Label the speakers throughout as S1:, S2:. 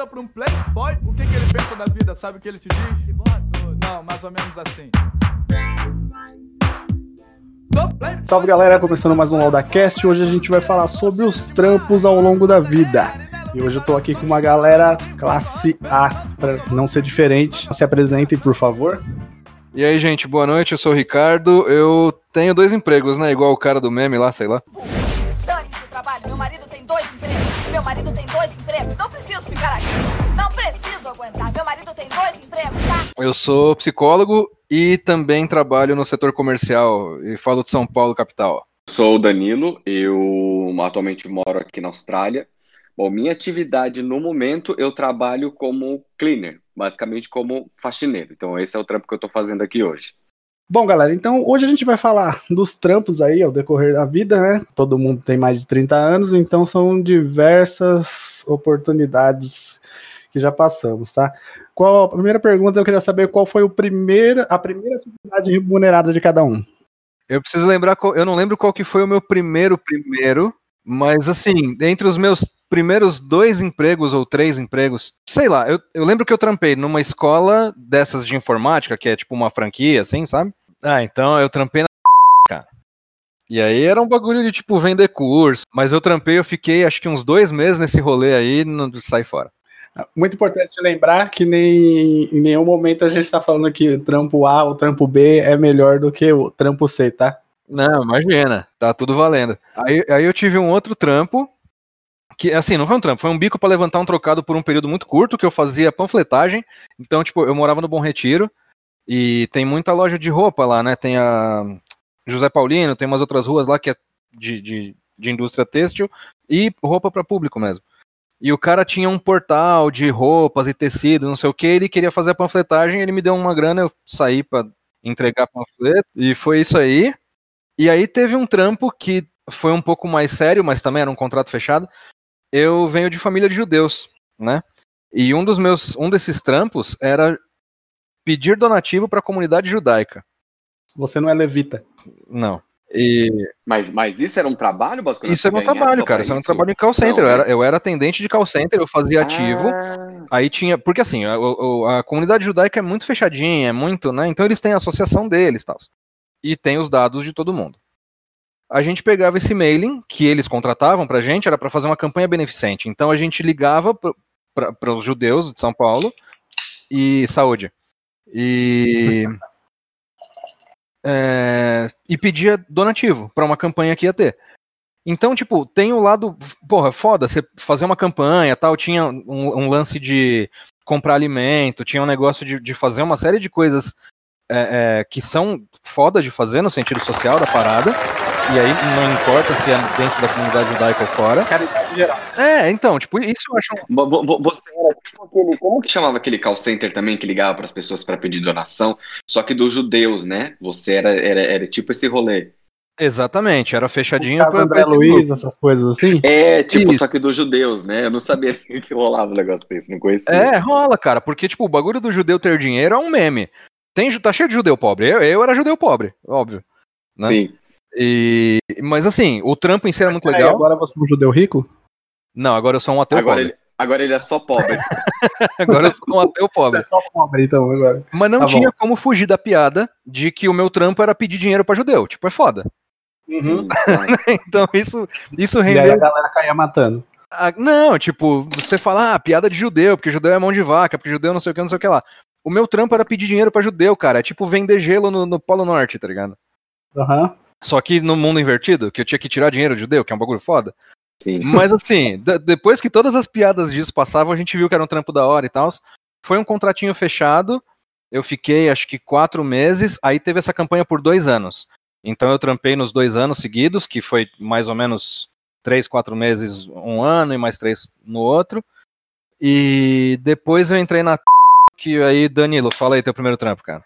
S1: pergunta pra um playboy o que, que ele pensa da vida, sabe o que ele te diz? Não, mais ou menos assim.
S2: Salve galera, começando mais um AudaCast. Hoje a gente vai falar sobre os trampos ao longo da vida. E hoje eu tô aqui com uma galera classe A, para não ser diferente. Se apresentem, por favor.
S3: E aí, gente, boa noite. Eu sou o Ricardo. Eu tenho dois empregos, né? Igual o cara do meme lá, sei lá.
S4: Meu marido tem dois empregos. Não preciso ficar aqui. Não preciso aguentar. Meu marido tem dois empregos, tá?
S3: Eu sou psicólogo e também trabalho no setor comercial e falo de São Paulo, capital.
S5: Sou o Danilo, eu atualmente moro aqui na Austrália. Bom, minha atividade no momento eu trabalho como cleaner, basicamente como faxineiro. Então esse é o trampo que eu tô fazendo aqui hoje.
S2: Bom, galera, então hoje a gente vai falar dos trampos aí ao decorrer da vida, né? Todo mundo tem mais de 30 anos, então são diversas oportunidades que já passamos, tá? Qual a primeira pergunta eu queria saber qual foi o primeiro, a primeira atividade remunerada de cada um.
S3: Eu preciso lembrar, qual- eu não lembro qual que foi o meu primeiro primeiro, mas assim, entre os meus primeiros dois empregos ou três empregos, sei lá, eu, eu lembro que eu trampei numa escola dessas de informática, que é tipo uma franquia, assim, sabe? Ah, então eu trampei na cara. E aí era um bagulho de tipo vender curso, mas eu trampei, eu fiquei acho que uns dois meses nesse rolê aí, não sai fora.
S2: Muito importante lembrar que nem, em nenhum momento a gente está falando que o trampo A ou trampo B é melhor do que o trampo C, tá?
S3: Não, imagina, tá tudo valendo. Aí, aí eu tive um outro trampo, que assim, não foi um trampo, foi um bico pra levantar um trocado por um período muito curto, que eu fazia panfletagem. Então, tipo, eu morava no Bom Retiro e tem muita loja de roupa lá, né? Tem a José Paulino, tem umas outras ruas lá que é de, de, de indústria têxtil e roupa pra público mesmo. E o cara tinha um portal de roupas e tecido, não sei o que, ele queria fazer a panfletagem, ele me deu uma grana, eu saí pra entregar panfleto, e foi isso aí. E aí teve um trampo que foi um pouco mais sério, mas também era um contrato fechado. Eu venho de família de judeus, né? E um dos meus, um desses trampos era pedir donativo para a comunidade judaica.
S2: Você não é levita.
S3: Não. E
S5: Mas, mas isso era um trabalho, basicamente?
S3: isso era um trabalho, cara. Isso era um trabalho em call center. Eu era, eu era atendente de call center, eu fazia ativo.
S5: Ah,
S3: Aí tinha. Porque assim, a, o- a comunidade judaica é muito fechadinha, é muito, né? Então eles têm a associação deles e tal. E tem os dados de todo mundo. A gente pegava esse mailing que eles contratavam pra gente, era pra fazer uma campanha beneficente. Então a gente ligava para os judeus de São Paulo e saúde. E. é, e pedia donativo pra uma campanha que ia ter. Então, tipo, tem o lado, porra, foda, você fazer uma campanha tal, tinha um, um lance de comprar alimento, tinha um negócio de, de fazer uma série de coisas é, é, que são foda de fazer no sentido social da parada, e aí não importa se é dentro da comunidade judaica ou fora.
S2: Caridade geral.
S3: É, então, tipo, isso eu acho um
S5: vo- vo- vo- Você era tipo aquele. Como que chamava aquele call center também que ligava para as pessoas para pedir donação? Só que dos judeus, né? Você era, era, era tipo esse rolê.
S3: Exatamente, era fechadinho pra-
S2: André
S3: pra.
S2: Luiz, essas coisas assim.
S5: É, tipo,
S3: Isso.
S5: só que dos judeus, né? Eu não sabia que rolava um negócio desse, não conhecia.
S3: É, rola, cara, porque, tipo, o bagulho do judeu ter dinheiro é um meme. Tem, tá cheio de judeu pobre. Eu, eu era judeu pobre, óbvio. né?
S5: Sim.
S3: E, mas assim, o trampo em si era muito
S2: Peraí,
S3: legal.
S2: agora você é um judeu rico?
S3: Não, agora eu sou um ateu
S5: Agora
S3: pobre.
S5: ele, agora ele é só pobre.
S3: Agora eu sou um ateu pobre.
S2: É só pobre, então, agora.
S3: Mas não
S2: Tá
S3: tinha
S2: bom.
S3: como fugir da piada de que o meu trampo era pedir dinheiro pra judeu. Tipo, é foda.
S5: Sim,
S3: Então isso, isso
S2: E aí a
S3: rendeu.
S2: galera caía matando.
S3: Ah, não, tipo, você fala, ah, piada de judeu, porque judeu é mão de vaca, porque judeu não sei o que, não sei o que lá. O meu trampo era pedir dinheiro pra judeu, cara. É tipo vender gelo no, no Polo Norte, tá ligado?
S2: Aham.
S3: Só que no mundo invertido, que eu tinha que tirar dinheiro de judeu, que é um bagulho foda.
S5: sim.
S3: Mas assim, de- depois que todas as piadas disso passavam, a gente viu que era um trampo da hora e tal. Foi um contratinho fechado. Eu fiquei acho que quatro meses. Aí teve essa campanha por dois anos. Então eu trampei nos dois anos seguidos, que foi mais ou menos três, quatro meses, um ano e mais três no outro. E depois eu entrei na que aí, Danilo, fala aí teu primeiro trampo, cara.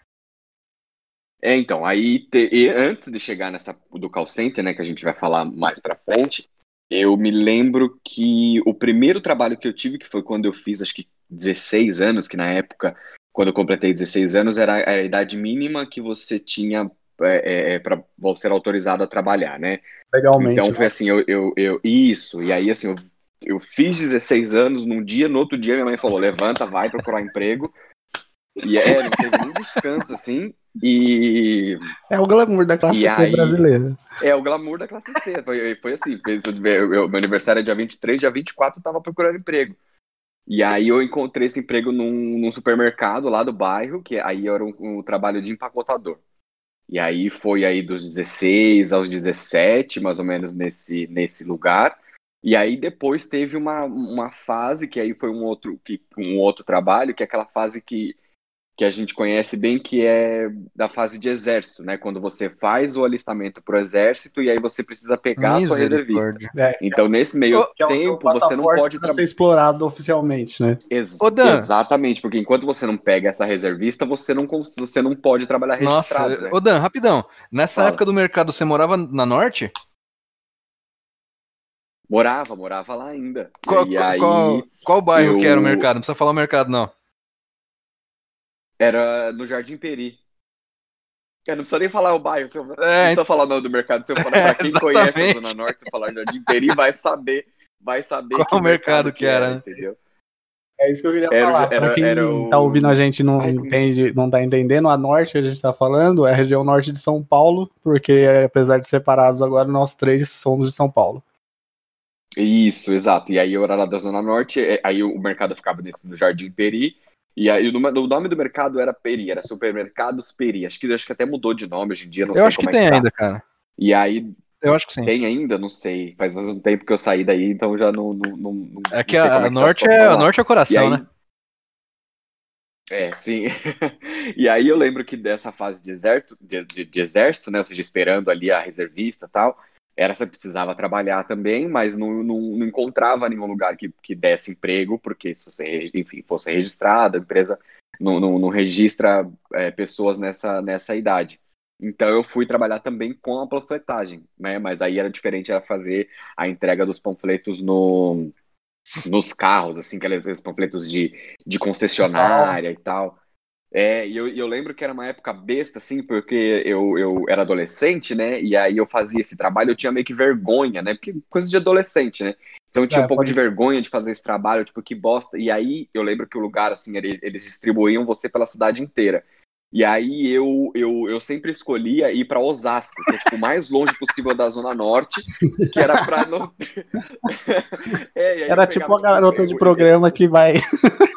S5: É, então, aí te- e antes de chegar nessa do call center, né, que a gente vai falar mais pra frente, eu me lembro que o primeiro trabalho que eu tive, que foi quando eu fiz, acho que 16 anos, que na época, quando eu completei 16 anos, era a idade mínima que você tinha é, é, para ser autorizado a trabalhar, né?
S2: Legalmente.
S5: Então foi assim, eu, eu, eu- isso, e aí assim, eu eu fiz 16 anos num dia, no outro dia minha mãe falou: levanta, vai procurar emprego. E é, não teve nem descanso, assim. E.
S2: É o glamour da classe C
S5: aí-
S2: brasileira.
S5: É o glamour da classe C. Foi, foi assim. fez- eu- eu- meu aniversário é dia 23, dia 24 eu tava procurando emprego. E aí eu encontrei esse emprego num, num supermercado lá do bairro, que aí era um, um trabalho de empacotador. E aí foi aí dos 16 aos 17, mais ou menos nesse, nesse lugar. E aí depois teve uma, uma fase que aí foi um outro, que, um outro trabalho, que é aquela fase que, que a gente conhece bem, que é da fase de exército, né? Quando você faz o alistamento pro exército e aí você precisa pegar a sua reservista.
S2: É,
S5: Então, nesse meio
S2: é o
S5: tempo, você não pode
S2: ser explorado oficialmente, né?
S3: Ô, Dan.
S5: Exatamente, porque enquanto você não pega essa reservista, você não, você não pode trabalhar
S3: Nossa,
S5: registrado. né?
S3: ô Dan, rapidão. Nessa
S5: Fala.
S3: época do mercado, você morava na Norte?
S5: Morava, morava lá ainda.
S3: Qual,
S5: e aí
S3: qual, qual bairro
S5: eu-
S3: que era o mercado? Não precisa falar o mercado, não.
S5: Era no Jardim Peri. Eu não precisa nem falar o bairro, se eu, não
S3: É,
S5: precisa falar o nome do mercado. Se eu falar
S3: É,
S5: pra quem conhece a
S3: exatamente.
S5: Zona Norte, se eu falar Jardim Peri, vai saber, vai saber
S3: Qual
S5: que
S3: mercado que era, né?
S5: entendeu?
S2: É isso que eu queria
S5: Era-
S2: falar.
S5: era-
S2: pra quem
S5: era o-
S2: tá ouvindo a gente e não entende, não tá entendendo, a norte que a gente tá falando é a região norte de São Paulo, porque apesar de separados agora, nós três somos de São Paulo.
S5: Isso, exato. E aí eu era lá da Zona Norte, é, aí o mercado ficava nesse, no Jardim Peri, e aí o nome, do mercado era Peri, era Supermercados Peri. Acho que, acho que até mudou de nome hoje em dia, não
S3: Eu
S5: sei
S3: acho que
S5: como é
S3: tem
S5: tá.
S3: ainda, cara.
S5: E aí
S3: Eu acho que sim.
S5: tem ainda, não sei. Faz mais um tempo que eu saí daí, então já não. não, não, não
S3: É que
S5: não
S3: a, a
S5: que
S3: Norte é, a. Norte é o coração,
S5: aí-
S3: né?
S5: É, sim. e aí eu lembro que dessa fase de exército, de, de- de exército, né? Ou seja, esperando ali a reservista e tal, você precisava trabalhar também, mas não, não, não encontrava nenhum lugar que, que desse emprego, porque se você, enfim, fosse registrado, a empresa não, não, não registra é, pessoas nessa, nessa idade. Então eu fui trabalhar também com a panfletagem, né? Mas aí era diferente, era fazer a entrega dos panfletos no, nos carros, assim, aqueles panfletos de, de concessionária e tal. É, e eu, eu lembro que era uma época besta, assim, porque eu, eu era adolescente, né? E aí eu fazia esse trabalho, eu tinha meio que vergonha, né? Porque coisa de adolescente, né? Então eu tinha
S2: É,
S5: um pouco
S2: pode-
S5: de vergonha de fazer esse trabalho, tipo, que bosta. E aí eu lembro que o lugar, assim, ele- eles distribuíam você pela cidade inteira. E aí eu, eu, eu sempre escolhia ir pra Osasco, que é tipo, o mais longe possível da Zona Norte, que era pra não. É,
S2: Era tipo a garota de programa que vai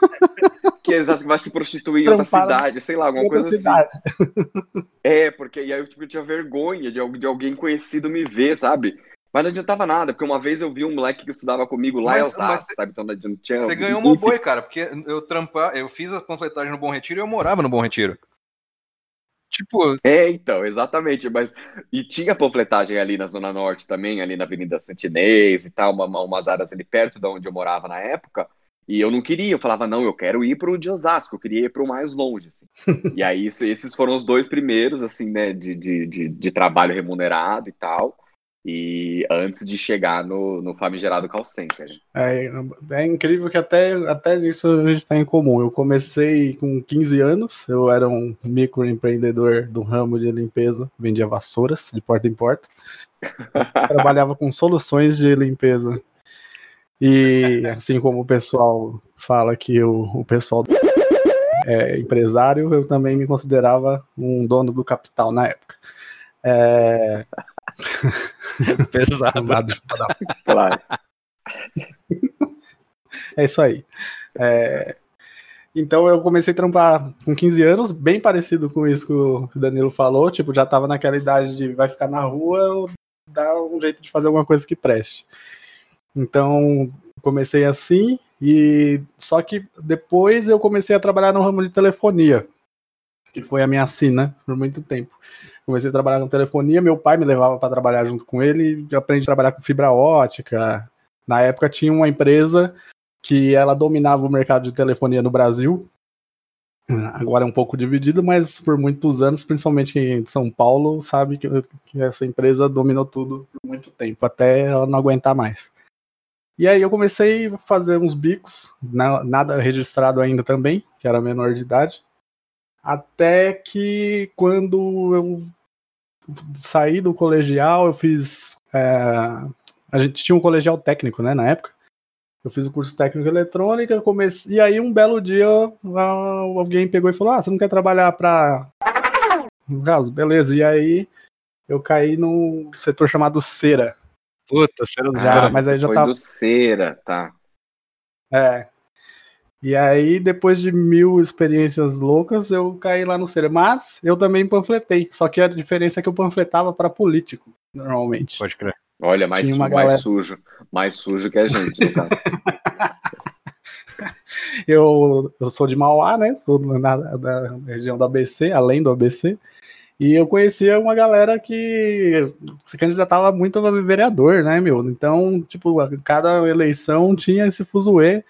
S5: que é exato, que vai se prostituir em outra cidade, sei lá, alguma
S2: em outra
S5: coisa
S2: cidade.
S5: assim. É, porque aí eu, tipo, eu tinha vergonha de, de alguém conhecido me ver, sabe? Mas não adiantava nada, porque uma vez eu vi um moleque que estudava comigo lá em
S3: Mas-
S5: Osasco,
S3: mas
S5: sabe? Então não tinha.
S3: Você ganhou um boi, cara, porque eu trampar, eu fiz a panfletagem no Bom Retiro e eu morava no Bom Retiro. Tipo,
S5: É, então, exatamente. Mas e tinha panfletagem ali na Zona Norte também, ali na Avenida Santinês e tal, uma- uma- umas áreas ali perto de onde eu morava na época. E eu não queria, eu falava, não, eu quero ir pro de Osasco, eu queria ir pro mais longe, assim. E aí, isso- esses foram os dois primeiros, assim, né, de, de, de, de trabalho remunerado e tal. E antes de chegar no, no famigerado call center.
S2: É, é incrível que até, até isso a gente está em comum. Eu comecei com 15 anos, eu era um microempreendedor do ramo de limpeza, vendia vassouras de porta em porta. Trabalhava com soluções de limpeza. E assim como o pessoal fala que o, o pessoal é empresário, eu também me considerava um dono do capital na época. É,
S3: pesado.
S5: Claro.
S2: É isso aí. É, Então eu comecei a trampar com 15 anos, bem parecido com isso que o Danilo falou, tipo, já tava naquela idade de vai ficar na rua, dá um jeito de fazer alguma coisa que preste. Então, comecei assim e só que depois eu comecei a trabalhar no ramo de telefonia, que foi a minha sina por muito tempo. Comecei a trabalhar com telefonia, meu pai me levava para trabalhar junto com ele, eu aprendi a trabalhar com fibra ótica. Na época tinha uma empresa que ela dominava o mercado de telefonia no Brasil. Agora é um pouco dividido, mas por muitos anos, principalmente quem é de São Paulo, sabe que, que essa empresa dominou tudo por muito tempo, até ela não aguentar mais. E aí eu comecei a fazer uns bicos, na- nada registrado ainda também, que era menor de idade. Até que quando eu saí do colegial, eu fiz. é, a gente tinha um colegial técnico, né, na época. Eu fiz o curso técnico eletrônica, comecei, e aí um belo dia alguém pegou e falou: Ah, você não quer trabalhar para. No caso, beleza. E aí eu caí num setor chamado Cera.
S3: Puta, Cera do
S2: Já, mas aí já
S5: Foi
S2: tava.
S5: do Cera, tá.
S2: É. E aí, depois de mil experiências loucas, eu caí lá no Cera. Mas eu também panfletei. Só que a diferença é que eu panfletava para político, normalmente.
S3: Pode crer.
S5: Olha, mais, su-
S2: uma
S5: mais
S2: galera-
S5: sujo. Mais sujo que a gente, no caso.
S2: Eu, eu sou de Mauá, né? Sou na, da região do ABC, além do ABC. E eu conhecia uma galera que se candidatava muito a vereador, né, meu? Então, tipo, cada eleição tinha esse fuzuê.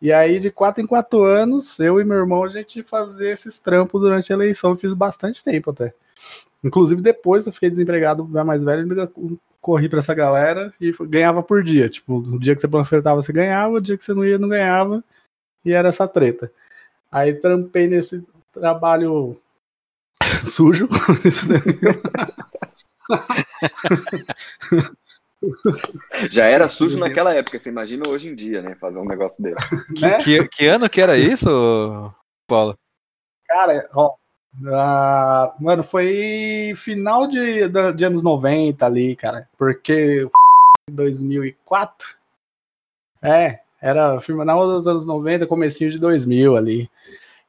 S2: E aí, de quatro em quatro anos, eu e meu irmão, a gente fazia esses trampos durante a eleição. Eu fiz bastante tempo até. Inclusive, depois eu fiquei desempregado, já mais velho, ainda corri pra essa galera e ganhava por dia. Tipo, no dia que você panfletava, você ganhava, o dia que você não ia, não ganhava. E era essa treta. Aí trampei nesse trabalho sujo. isso daí,
S5: Já era sujo naquela época, você imagina hoje em dia, né? Fazer um negócio desse.
S2: né?
S3: Que, que ano que era isso, Paulo?
S2: Cara, ó. ah, mano, foi final de, de anos 90 ali, cara. Porque 2004? É, era final dos anos 90, comecinho de 2000 ali.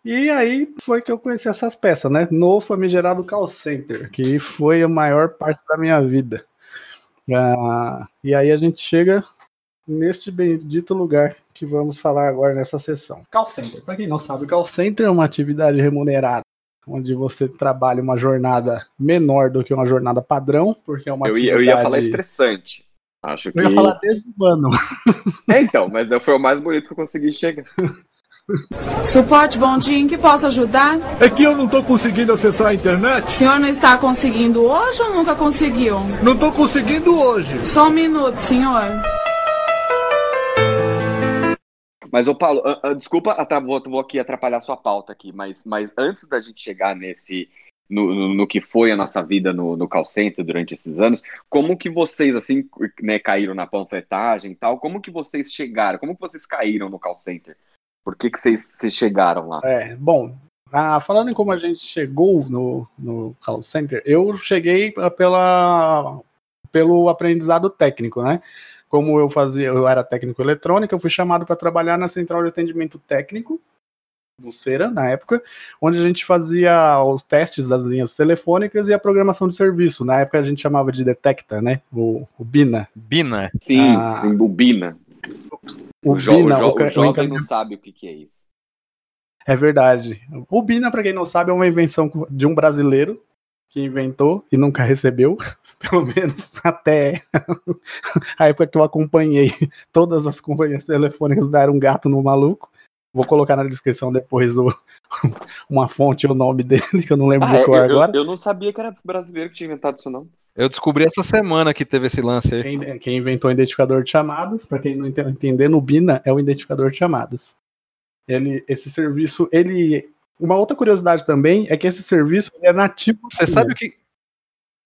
S2: E aí foi que eu conheci essas peças, né? No famigerado call center, que foi a maior parte da minha vida. Ah, e aí a gente chega neste bendito lugar que vamos falar agora nessa sessão. Call center, para quem não sabe, call center é uma atividade remunerada, onde você trabalha uma jornada menor do que uma jornada padrão, porque é uma
S5: Eu ia, eu
S2: atividade...
S5: ia falar estressante. Acho que.
S2: Eu ia falar desumano.
S5: É, então, mas foi o mais bonito que eu consegui chegar.
S6: Suporte, bom dia, em que posso ajudar?
S7: É que eu não tô conseguindo acessar a internet.
S6: O senhor não está conseguindo hoje ou nunca conseguiu?
S7: Não tô conseguindo hoje.
S6: Só um minuto, senhor.
S5: Mas, ô Paulo, ah, ah, desculpa, vou, vou aqui atrapalhar sua pauta aqui, mas, mas antes da gente chegar nesse. No, no, no que foi a nossa vida no, no call center durante esses anos, como que vocês, assim, né, caíram na panfletagem e tal, como que vocês chegaram, como que vocês caíram no call center? Por que que vocês, vocês chegaram lá?
S2: É, bom, ah, falando em como a gente chegou no, no call center, eu cheguei ah, pela, pelo aprendizado técnico, né? Como eu fazia, eu era técnico eletrônico, eu fui chamado para trabalhar na central de atendimento técnico no Cera, na época, onde a gente fazia os testes das linhas telefônicas e a programação de serviço. Na época a gente chamava de Detecta, né? O, o BINA.
S3: Bina.
S5: Sim,
S2: Ah.
S5: sim, bobina.
S2: O,
S5: O, jo
S2: BINA,
S5: o, jo
S2: o
S5: o jovem
S2: encaminhamento-
S5: não sabe o que, que é isso.
S2: É verdade. O Bina, para quem não sabe, é uma invenção de um brasileiro que inventou e nunca recebeu, pelo menos até a época que eu acompanhei todas as companhias telefônicas deram um gato no maluco. Vou colocar na descrição depois o, uma fonte e o nome dele, que eu não lembro
S5: Ah, é,
S2: cor
S5: eu,
S2: agora.
S5: eu, eu não sabia que era brasileiro que tinha inventado isso, não.
S3: Eu descobri essa semana que teve esse lance aí.
S2: Quem, quem inventou o identificador de chamadas, para quem não ente- entender, no Bina é o identificador de chamadas. Ele, esse serviço, ele. Uma outra curiosidade também é que esse serviço é nativo.
S3: Você sabe o que.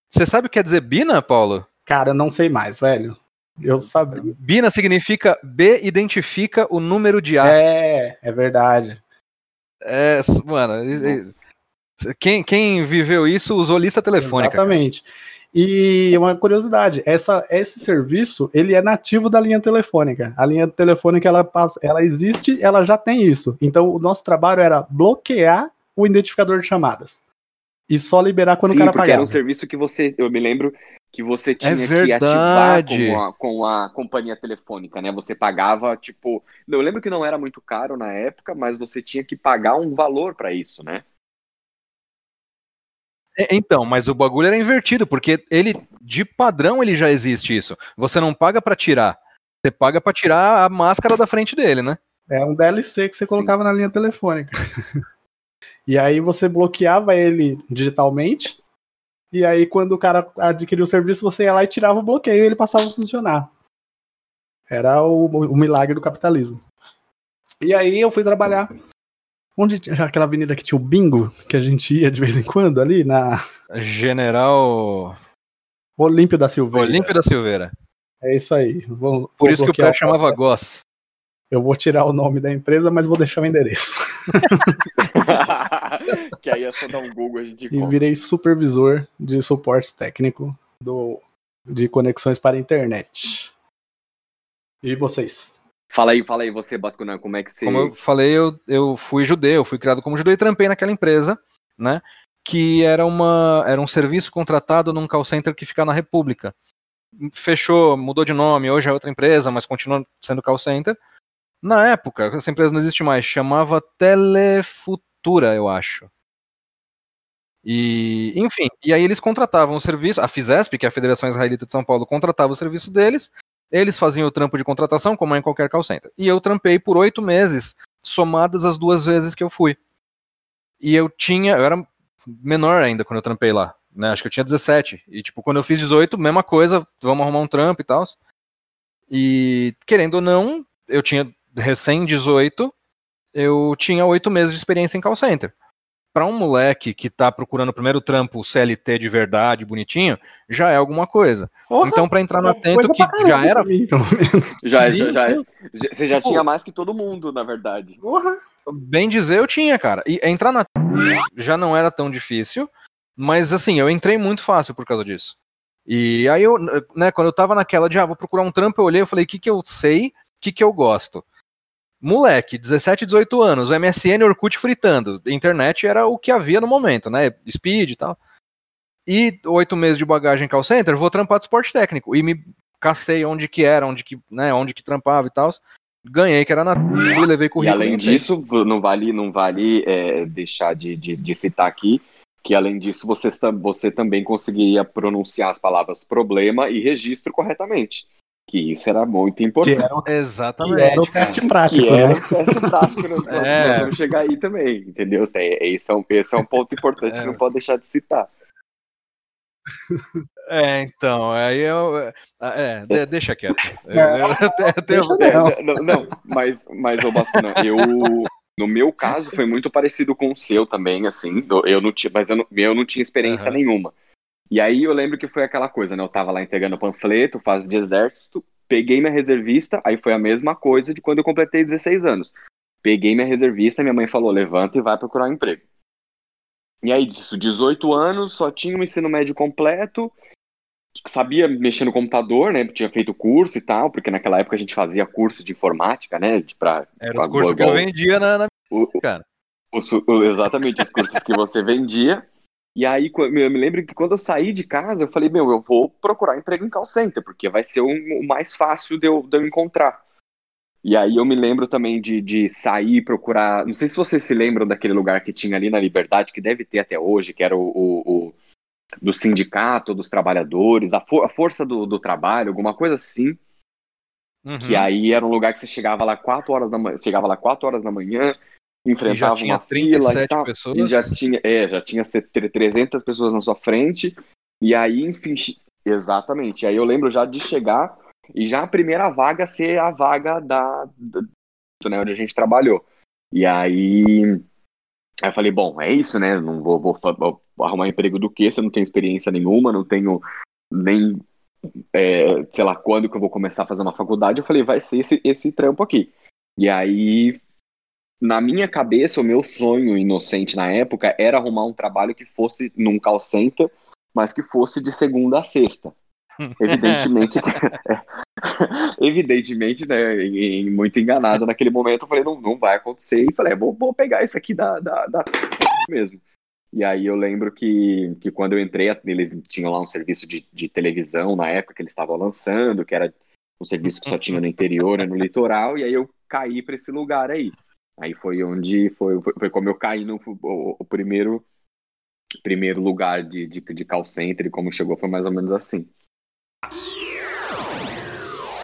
S3: Você sabe o que quer dizer Bina, Paulo?
S2: Cara, não sei mais, velho. Eu sabia.
S3: Bina significa B identifica o número de A.
S2: É, é verdade.
S3: É, mano, quem, quem viveu isso usou lista telefônica. cara.
S2: E uma curiosidade, essa, esse serviço, ele é nativo da linha telefônica. A linha telefônica, ela, passa, ela existe, ela já tem isso. Então, o nosso trabalho era bloquear o identificador de chamadas. E só liberar quando
S5: Sim,
S2: o cara pagava.
S5: era um serviço que você, eu me lembro que você tinha que ativar com a, com a companhia telefônica, né? Você pagava, tipo, eu lembro que não era muito caro na época, mas você tinha que pagar um valor pra isso, né?
S3: É, Então, mas o bagulho era invertido, porque ele, de padrão, ele já existe isso. Você não paga pra tirar. Você paga pra tirar a máscara da frente dele, né?
S2: É um DLC que você colocava na linha telefônica. e aí você bloqueava ele digitalmente. E aí, quando o cara adquiria o serviço, você ia lá e tirava o bloqueio e ele passava a funcionar. Era o, o milagre do capitalismo. E aí eu fui trabalhar. Onde tinha aquela avenida que tinha o bingo, que a gente ia de vez em quando ali, na
S3: General
S2: Olímpio da Silveira.
S3: Olímpio da Silveira.
S2: É isso aí. Vou,
S3: Por
S2: vou
S3: isso que o prédio chamava Goss.
S2: Eu vou tirar o nome da empresa, mas vou deixar o endereço.
S5: que aí é só dar um Google a gente
S2: E virei supervisor de suporte técnico do, de conexões para a internet. E vocês?
S5: Fala aí, fala aí, você, Bascunan, como é que você.
S3: Como eu falei, eu, eu fui judeu, fui criado como judeu e trampei naquela empresa, né? Que era, uma, era um serviço contratado num call center que fica na República. Fechou, mudou de nome, hoje é outra empresa, mas continua sendo call center. Na época, essa empresa não existe mais, chamava Telefutura, eu acho. E, enfim, e aí eles contratavam o serviço, a FISESP, que é a Federação Israelita de São Paulo, contratava o serviço deles, eles faziam o trampo de contratação, como é em qualquer call center. E eu trampei por oito meses, somadas as duas vezes que eu fui. E eu tinha, eu era menor ainda quando eu trampei lá, né? Acho que eu tinha 17. E tipo, quando eu fiz 18, mesma coisa, vamos arrumar um trampo e tal. E querendo ou não, eu tinha recém 18, eu tinha oito meses de experiência em call center. Para um moleque que tá procurando o primeiro trampo CLT de verdade, bonitinho, já é alguma coisa.
S2: Porra,
S3: Então, para entrar no
S2: é
S3: atento, que
S2: caramba
S3: já era.
S5: Já, já, já, já- você já tinha mais que todo mundo, na verdade.
S2: Porra.
S3: Bem dizer, eu tinha, cara. E entrar na já não era tão difícil, mas assim, eu entrei muito fácil por causa disso. E aí eu, né, quando eu tava naquela de, ah, vou procurar um trampo, eu olhei e falei, o que que eu sei, o que que eu gosto? Moleque, 17, 18 anos, o MSN Orkut fritando. Internet era o que havia no momento, né? Speed e tal. E oito meses de bagagem call center, vou trampar de esporte técnico. E me cacei onde que era, onde que, né, onde que trampava e tal. Ganhei, que era na. Fui, levei
S5: E
S3: currículo.
S5: além
S3: entrei.
S5: disso, não vale, não vale é, deixar de, de, de citar aqui que além disso você, você também conseguiria pronunciar as palavras problema e registro corretamente. Que isso era muito
S2: Que
S5: importante.
S2: era, o- que
S3: Exatamente.
S2: era o teste prático,
S5: Que era
S2: né?
S5: o teste prático, nós, nós-
S3: É.
S5: nós vamos chegar aí também, entendeu? Tem, esse, é um, esse é um ponto importante
S3: É.
S5: que não pode deixar de citar.
S3: É, então, aí eu. É, de- deixa quieto. Eu,
S2: É.
S3: eu- eu tenho- eu
S2: Deixa Não.
S5: É, não, não, mas, mas ô Bascuna, eu. No meu caso, foi muito parecido com o seu também, assim. do- Eu não tinha, mas eu não, eu não tinha experiência
S3: Aham.
S5: nenhuma. E aí eu lembro que foi aquela coisa, né? Eu tava lá entregando panfleto, fase de exército, peguei minha reservista, aí foi a mesma coisa de quando eu completei 16 anos. Peguei minha reservista, minha mãe falou: levanta e vai procurar um emprego. E aí, disso, 18 anos, só tinha o ensino médio completo, sabia mexer no computador, né? Tinha feito curso e tal, porque naquela época a gente fazia curso de informática, né? De pra,
S3: Era os
S5: pra-
S3: cursos que eu vendia na. na-
S5: o-
S3: Cara.
S5: os- o- exatamente, os cursos que você vendia. E aí, eu me lembro que quando eu saí de casa, eu falei, meu, eu vou procurar emprego em call center, porque vai ser o, o mais fácil de eu, de eu encontrar. E aí eu me lembro também de, de sair e procurar. Não sei se vocês se lembram daquele lugar que tinha ali na Liberdade, que deve ter até hoje, que era o, o- o- do sindicato dos trabalhadores, a, for- a força do, do trabalho, alguma coisa assim.
S3: Uhum.
S5: Que aí era um lugar que você chegava lá 4 horas da manhã, chegava lá 4 horas da manhã, enfrentava
S3: tinha
S5: uma fila e
S3: 37
S5: tal,
S3: pessoas.
S5: e já tinha, é, já tinha set- 300 pessoas na sua frente, e aí, enfim, exatamente, aí eu lembro já de chegar e já a primeira vaga ser a vaga da, da né, onde a gente trabalhou. E aí, aí eu falei, bom, é isso, né, não vou, vou, vou arrumar emprego do quê? Se eu não tenho experiência nenhuma, não tenho nem é, sei lá quando que eu vou começar a fazer uma faculdade, eu falei, vai ser esse, esse trampo aqui. E aí, na minha cabeça, o meu sonho inocente na época era arrumar um trabalho que fosse num call center, mas que fosse de segunda a sexta. Evidentemente, que- evidentemente, né, e- e muito enganado naquele momento, eu falei, não, não vai acontecer, e falei, "É, vou, vou pegar isso aqui da, da, da mesmo. E aí eu lembro que, que quando eu entrei, eles tinham lá um serviço de, de televisão na época que eles estavam lançando, que era um serviço que só tinha no interior, né, no litoral, e aí eu caí para esse lugar aí. Aí foi onde foi, foi, foi como eu caí no o, o primeiro primeiro lugar de, de, de call center e como chegou foi mais ou menos assim.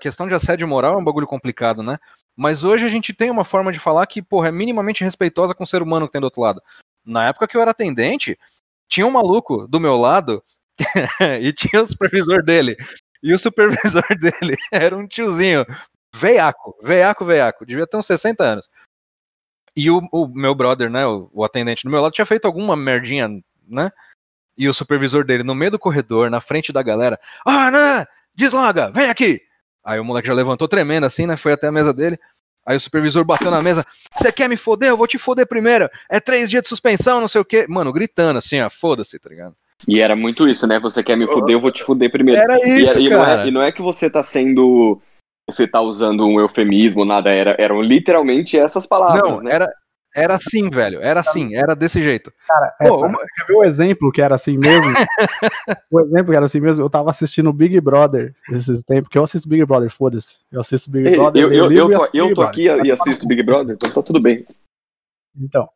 S3: Questão de assédio moral é um bagulho complicado, né? Mas hoje a gente tem uma forma de falar que, porra, é minimamente respeitosa com o ser humano que tem do outro lado. Na época que eu era atendente, tinha um maluco do meu lado e tinha o supervisor dele. E o supervisor dele era um tiozinho, veiaco, veiaco, veiaco, devia ter uns 60 anos. E o, o meu brother, né, o, o atendente do meu lado, tinha feito alguma merdinha, né? E o supervisor dele no meio do corredor, na frente da galera, ah, né, desloga, vem aqui. Aí o moleque já levantou tremendo assim, né, foi até a mesa dele. Aí o supervisor bateu na mesa, você quer me foder? Eu vou te foder primeiro. É três dias de suspensão, não sei o quê. Mano, gritando assim, ó, foda-se, tá ligado?
S5: E era muito isso, né? Você quer me foder, eu vou te foder primeiro.
S3: Era
S5: E
S3: isso,
S5: e, não
S3: cara.
S5: é, e não é que você tá sendo. Você tá usando um eufemismo, nada. Era, eram literalmente essas palavras,
S3: Não,
S5: né?
S3: era, era assim, velho. Era assim, era desse jeito.
S2: Cara, é,
S3: Pô, uma-
S2: você quer ver o exemplo que era assim mesmo? o exemplo que era assim mesmo, eu tava assistindo Big Brother esses tempos, porque eu assisto Big Brother, foda-se. Eu assisto Big
S5: Ei,
S2: Brother,
S5: eu, eu, eu,
S2: e
S5: tô, eu tô
S2: Brother.
S5: aqui e assisto Big Brother, então tá tudo bem.
S2: Então,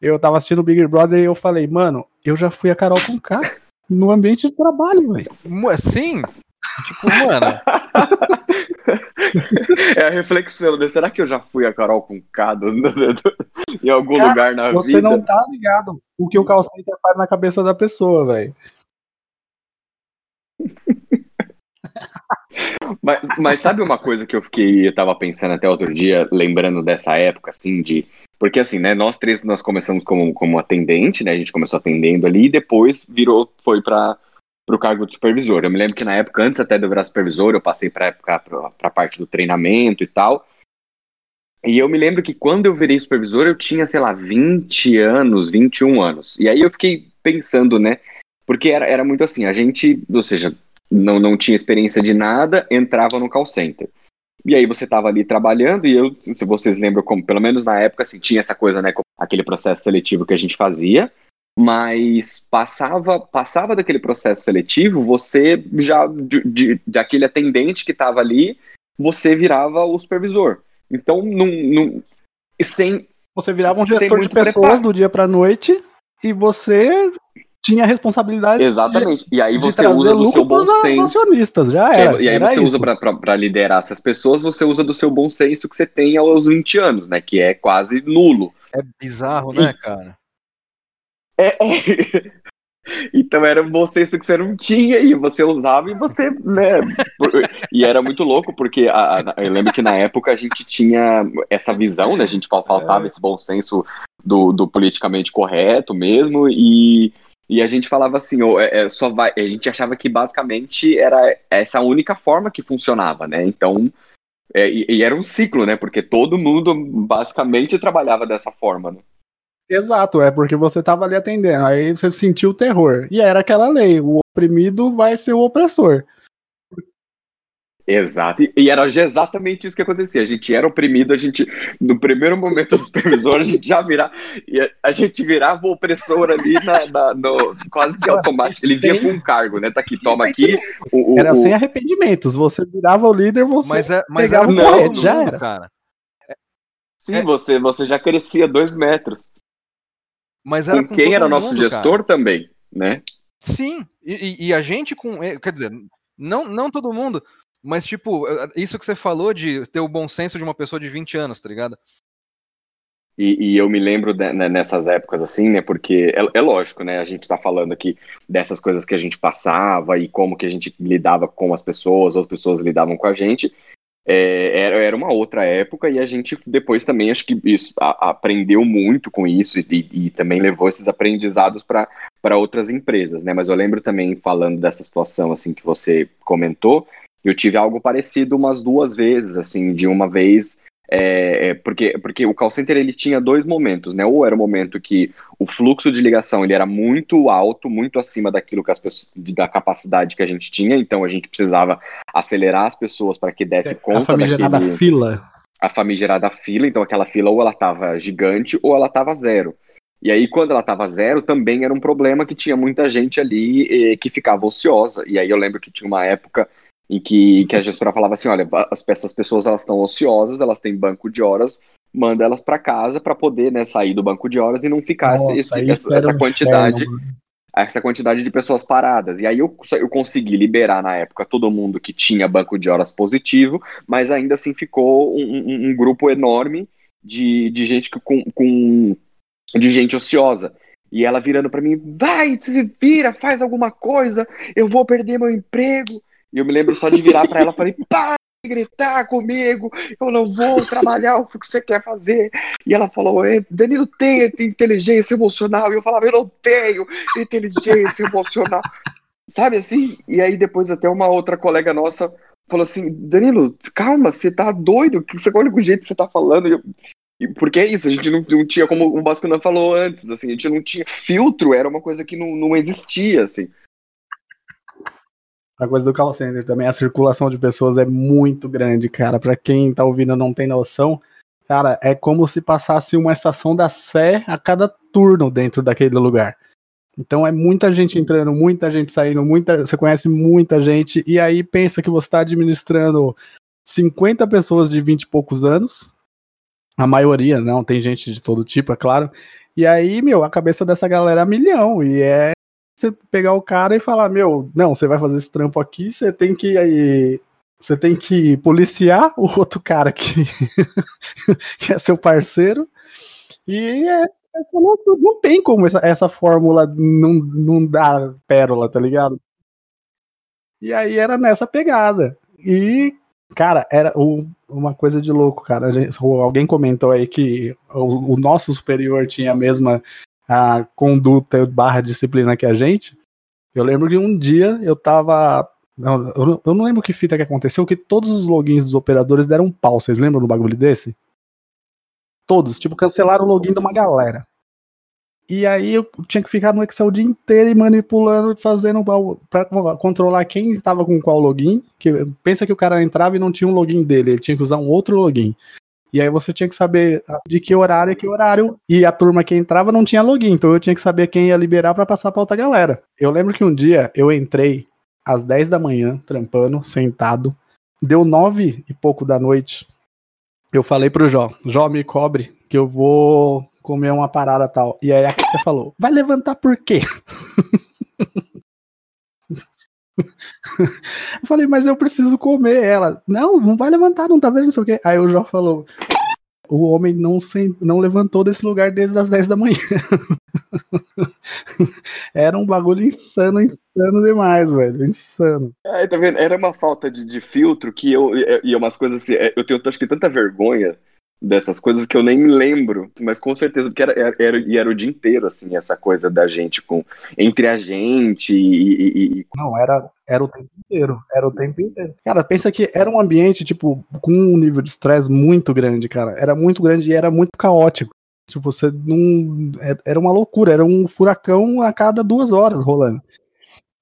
S2: eu tava assistindo Big Brother e eu falei, mano, eu já fui a Carol com K no ambiente de trabalho, velho.
S3: Mo- Assim? Tipo, mano.
S5: É a reflexão, né? Será que eu já fui a Carol com K do- do- do- em algum
S2: Cara,
S5: lugar na
S2: Você
S5: vida?
S2: não tá ligado o que o call center faz na cabeça da pessoa, velho.
S5: Mas, mas sabe uma coisa que eu fiquei, eu tava pensando até outro dia, lembrando dessa época, assim, de. Porque assim, né, nós três nós começamos como, como atendente, né? A gente começou atendendo ali e depois virou, foi para o cargo de supervisor. Eu me lembro que na época, antes até de eu virar supervisor, eu passei para para a parte do treinamento e tal. E eu me lembro que quando eu virei supervisor, eu tinha, sei lá, 20 anos, 21 anos. E aí eu fiquei pensando, né? Porque era, era muito assim, a gente, ou seja, não, não tinha experiência de nada, entrava no call center. E aí você estava ali trabalhando, e eu, se vocês lembram, como, pelo menos na época, assim, tinha essa coisa, né, aquele processo seletivo que a gente fazia, mas passava, passava daquele processo seletivo, você já, de, de, daquele atendente que estava ali, você virava o supervisor. Então, não, não, sem,
S2: Você virava um gestor de pessoas
S5: preparo.
S2: do dia pra noite e você tinha a responsabilidade
S5: exatamente, e aí
S2: de
S5: você
S2: trazer
S5: usa do seu bom senso.
S2: acionistas. Já era.
S5: e aí
S2: era
S5: você
S2: isso.
S5: usa para liderar essas pessoas, você usa do seu bom senso que você tem aos 20 anos, né? Que é quase nulo.
S3: É bizarro, né, cara?
S5: É, é. Então era um bom senso que você não tinha e você usava e você, né? E era muito louco, porque a- a- eu lembro que na época a gente tinha essa visão, né? A gente fal- faltava esse bom senso do, do politicamente correto mesmo, e, e a gente falava assim, ó, é- é, só vai. A gente achava que basicamente era essa única forma que funcionava, né? Então. é, e, e era um ciclo, né? Porque todo mundo basicamente trabalhava dessa forma, né?
S2: Exato, é porque você tava ali atendendo. Aí você sentiu o terror. E era aquela lei: o oprimido vai ser o opressor.
S5: Exato. E, era exatamente isso que acontecia. A gente era oprimido, a gente, no primeiro momento do supervisor, a gente já virava, a, gente virava o opressor ali na, na- no, quase que automático. Ele vinha com um cargo, né? Tá aqui, toma aqui. O, o-
S2: Era sem arrependimentos. Você virava o líder, você.
S3: Mas, é, mas
S2: pegava
S3: era
S2: o
S3: todo
S2: porrete,
S3: mundo,
S2: já era.
S3: cara.
S5: Sim,
S3: é-
S5: você, você já crescia dois metros.
S3: Mas era
S5: Com
S3: com
S5: quem era nosso
S3: mundo,
S5: gestor
S3: cara.
S5: também, né?
S3: Sim, e, e- a gente com. eh, Quer dizer, não, não todo mundo, mas tipo, eh, isso que você falou de ter o bom senso de uma pessoa de 20 anos, tá ligado?
S5: E, e eu me lembro de- né, nessas épocas assim, né? Porque é, é lógico, né? A gente tá falando aqui dessas coisas que a gente passava e como que a gente lidava com as pessoas, ou as pessoas lidavam com a gente. É, era, era uma outra época e a gente depois também acho que isso a- aprendeu muito com isso e, e também levou esses aprendizados para outras empresas, né? Mas eu lembro também falando dessa situação assim que você comentou, eu tive algo parecido umas duas vezes, assim, de uma vez é, é, porque, porque o call center ele tinha dois momentos, né? Ou era o momento que o fluxo de ligação ele era muito alto, muito acima daquilo que as pessoas, da capacidade que a gente tinha, então a gente precisava acelerar as pessoas para que desse
S2: a
S5: conta
S2: famigerada
S5: daquele,
S2: fila.
S5: a famigerada fila, então aquela fila ou ela estava gigante ou ela estava zero. E aí, quando ela estava zero, também era um problema que tinha muita gente ali eh, que ficava ociosa. E aí eu lembro que tinha uma época em que, que a gestora falava assim, olha, as, essas pessoas elas estão ociosas, elas têm banco de horas, manda elas para casa para poder né, sair do banco de horas e não ficar
S2: Nossa,
S5: esse- essa, essa quantidade
S2: inferno,
S5: essa quantidade de pessoas paradas. E aí eu, eu consegui liberar na época todo mundo que tinha banco de horas positivo, mas ainda assim ficou um, um- um grupo enorme de, de gente que, com, com de gente ociosa. E ela virando para mim, vai, se vira, faz alguma coisa, eu vou perder meu emprego. E eu me lembro só de virar para ela e falei, de gritar comigo, eu não vou trabalhar o que você quer fazer. E ela falou, "É, Danilo tem inteligência emocional. E eu falava, eu não tenho inteligência emocional. Sabe assim? E aí depois até uma outra colega nossa falou assim, Danilo, calma, você tá doido? Que você olha com o jeito que você tá falando? Eu, e porque é isso, a gente não, não tinha, como o Bascuna falou antes, assim, a gente não tinha filtro, era uma coisa que não, não existia, assim.
S2: A coisa do call center também, a circulação de pessoas é muito grande, cara. Para quem tá ouvindo não tem noção, cara, é como se passasse uma estação da Sé a cada turno dentro daquele lugar. Então é muita gente entrando, muita gente saindo, muita, você conhece muita gente, e aí pensa que você está administrando 50 pessoas de 20 e poucos anos, a maioria, não, tem gente de todo tipo, é claro. E aí, meu, a cabeça dessa galera é milhão, e é você pegar o cara e falar, meu, não, você vai fazer esse trampo aqui, você tem que aí, você tem que policiar o outro cara que, que é seu parceiro. E é, essa não, não tem como essa, essa fórmula não, não dar pérola, tá ligado? E aí era nessa pegada. E, cara, era o, uma coisa de louco, cara. Gente, alguém comentou aí que o, o, nosso superior tinha a mesma a conduta barra disciplina que a gente. Eu lembro de um dia eu tava. Eu, não lembro que fita que aconteceu, que todos os logins dos operadores deram pau. Vocês lembram do bagulho desse? Todos, tipo, cancelaram o login de uma galera. E aí eu tinha que ficar no Excel o dia inteiro e manipulando e fazendo para controlar quem estava com qual login. Que pensa que o cara entrava e não tinha um login dele, ele tinha que usar um outro login. E aí você tinha que saber de que horário é que horário. E a turma que entrava não tinha login, então eu tinha que saber quem ia liberar para passar para outra galera. Eu lembro que um dia eu entrei às 10 da manhã, trampando, sentado. Deu nove e pouco da noite eu falei pro Jó, Jó, me cobre, que eu vou comer uma parada tal. E aí a Kika falou, vai levantar por quê? eu falei, mas eu preciso comer. Ela, não, não vai levantar, não tá vendo, não sei o quê. Aí o Jó falou, o homem não, se, não levantou desse lugar desde as 10 da manhã. Era um bagulho insano, insano demais, velho. Insano.
S5: É, tá vendo? Era uma falta de, de filtro que eu. E umas coisas assim. É, eu tenho acho que tanta vergonha dessas coisas que eu nem me lembro, mas com certeza, porque era, era, e era o dia inteiro, assim, essa coisa da gente com entre a gente e. e...
S2: Não, era, era o tempo inteiro, era o tempo inteiro. Cara, pensa que era um ambiente, tipo, com um nível de estresse muito grande, cara. Era muito grande e era muito caótico. Tipo, você não. É, era uma loucura, era um furacão a cada duas horas rolando.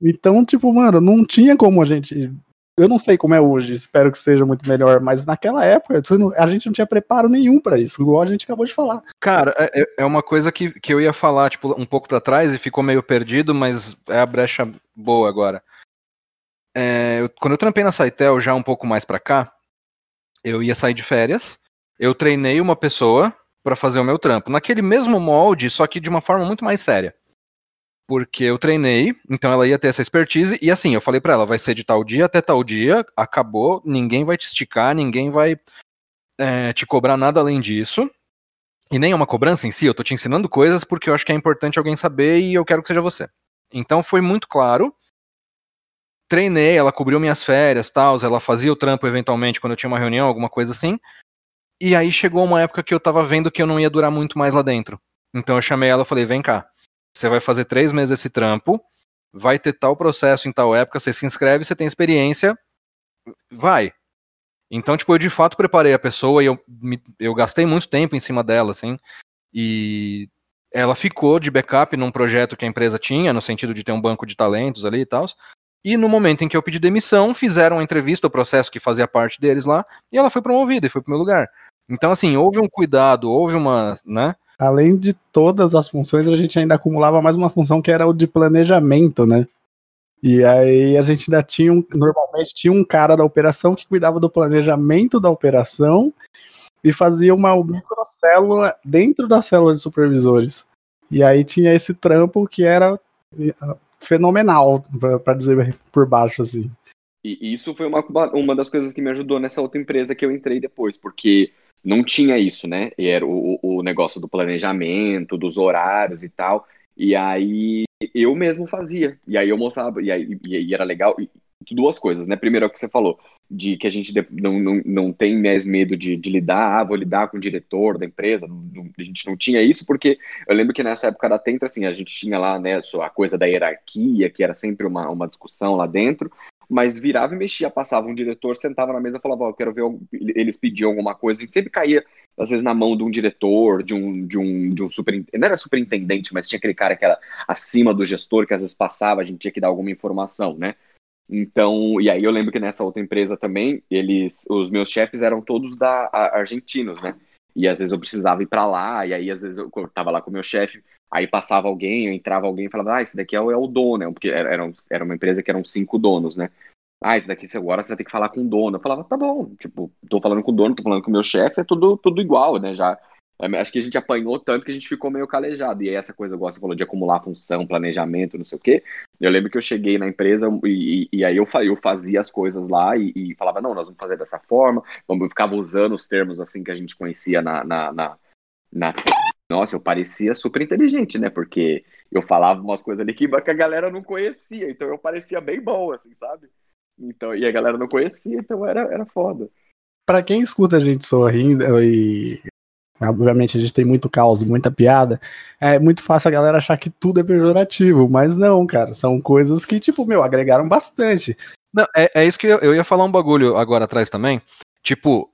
S2: Então, tipo, mano, não tinha como a gente eu não sei como é hoje, espero que seja muito melhor, mas naquela época a gente não tinha preparo nenhum para isso, igual a gente acabou de falar.
S3: Cara, é, é, é uma coisa que, que eu ia falar, tipo, um pouco para trás e ficou meio perdido, mas é a brecha boa agora. É, eu, quando eu trampei na Saitel já um pouco mais para cá, eu ia sair de férias, eu treinei uma pessoa para fazer o meu trampo, naquele mesmo molde, só que de uma forma muito mais séria porque eu treinei, então ela ia ter essa expertise, e assim, eu falei para ela, vai ser de tal dia até tal dia, acabou, ninguém vai te esticar, ninguém vai é, te cobrar nada além disso, e nem é uma cobrança em si, eu tô te ensinando coisas porque eu acho que é importante alguém saber e eu quero que seja você. Então foi muito claro, treinei, ela cobriu minhas férias, tal, ela fazia o trampo eventualmente quando eu tinha uma reunião, alguma coisa assim, e aí chegou uma época que eu tava vendo que eu não ia durar muito mais lá dentro. Então eu chamei ela e falei, vem cá, você vai fazer três meses esse trampo, vai ter tal processo em tal época, você se inscreve, você tem experiência, vai. Então, tipo, eu de fato preparei a pessoa e eu, me, eu gastei muito tempo em cima dela, assim, e ela ficou de backup num projeto que a empresa tinha, no sentido de ter um banco de talentos ali e tal. E no momento em que eu pedi demissão, fizeram uma entrevista, o processo que fazia parte deles lá, e ela foi promovida e foi pro meu lugar. Então, assim, houve um cuidado, houve uma, né?
S2: Além de todas as funções, a gente ainda acumulava mais uma função que era o de planejamento, né? E aí a gente ainda tinha um, normalmente tinha um cara da operação que cuidava do planejamento da operação e fazia uma microcélula dentro da célula de supervisores. E aí tinha esse trampo que era eh, fenomenal, para dizer por baixo assim.
S5: E isso foi uma, uma das coisas que me ajudou nessa outra empresa que eu entrei depois, porque não tinha isso, né? E era o, o negócio do planejamento, dos horários e tal. E aí eu mesmo fazia. E aí eu mostrava, e aí e, era legal. E, duas coisas, né? Primeiro é o que você falou, de que a gente não, não, não tem mais medo de, de lidar, ah, vou lidar com o diretor da empresa. Não, a gente não tinha isso, porque eu lembro que nessa época da Tenta, assim, a gente tinha lá, né, a coisa da hierarquia, que era sempre uma, uma discussão lá dentro, mas virava e mexia, passava um diretor, sentava na mesa e falava, ó, eu quero ver, eles pediam alguma coisa, e sempre caía, às vezes, na mão de um diretor, de um, de um, de um super, não era superintendente, mas tinha aquele cara que era acima do gestor, que às vezes passava, a gente tinha que dar alguma informação, né? Então, e aí eu lembro que nessa outra empresa também, eles, os meus chefes eram todos da a- argentinos, né? E às vezes eu precisava ir pra lá, e aí às vezes eu, eu tava lá com o meu chefe, aí passava alguém, eu entrava alguém e falava, ah, esse daqui é o, é o dono, né? Porque era, era um- uma empresa que eram cinco donos, né? Ah, esse daqui agora você vai ter que falar com o dono. Eu falava, tá bom, tipo, tô falando com o dono, tô falando com o meu chefe, é tudo, tudo igual, né? Já, é, acho que a gente apanhou tanto que a gente ficou meio calejado. E aí essa coisa, igual você falou, de acumular função, planejamento, não sei o quê. Eu lembro que eu cheguei na empresa e, e- e aí eu, eu fazia as coisas lá e, e falava, não, nós vamos fazer dessa forma, vamos, eu ficava usando os termos assim que a gente conhecia na, na, na, na- Nossa, eu parecia super inteligente, né? Porque eu falava umas coisas ali que a galera não conhecia, então eu parecia bem bom, assim, sabe? Então, e a galera não conhecia, então era, era foda.
S2: Pra quem escuta a gente sorrindo e obviamente a gente tem muito caos, muita piada, é muito fácil a galera achar que tudo é pejorativo, mas não, cara, são coisas que, tipo, meu, agregaram bastante.
S3: Não, é, é isso que eu, eu ia falar um bagulho agora atrás também. Tipo,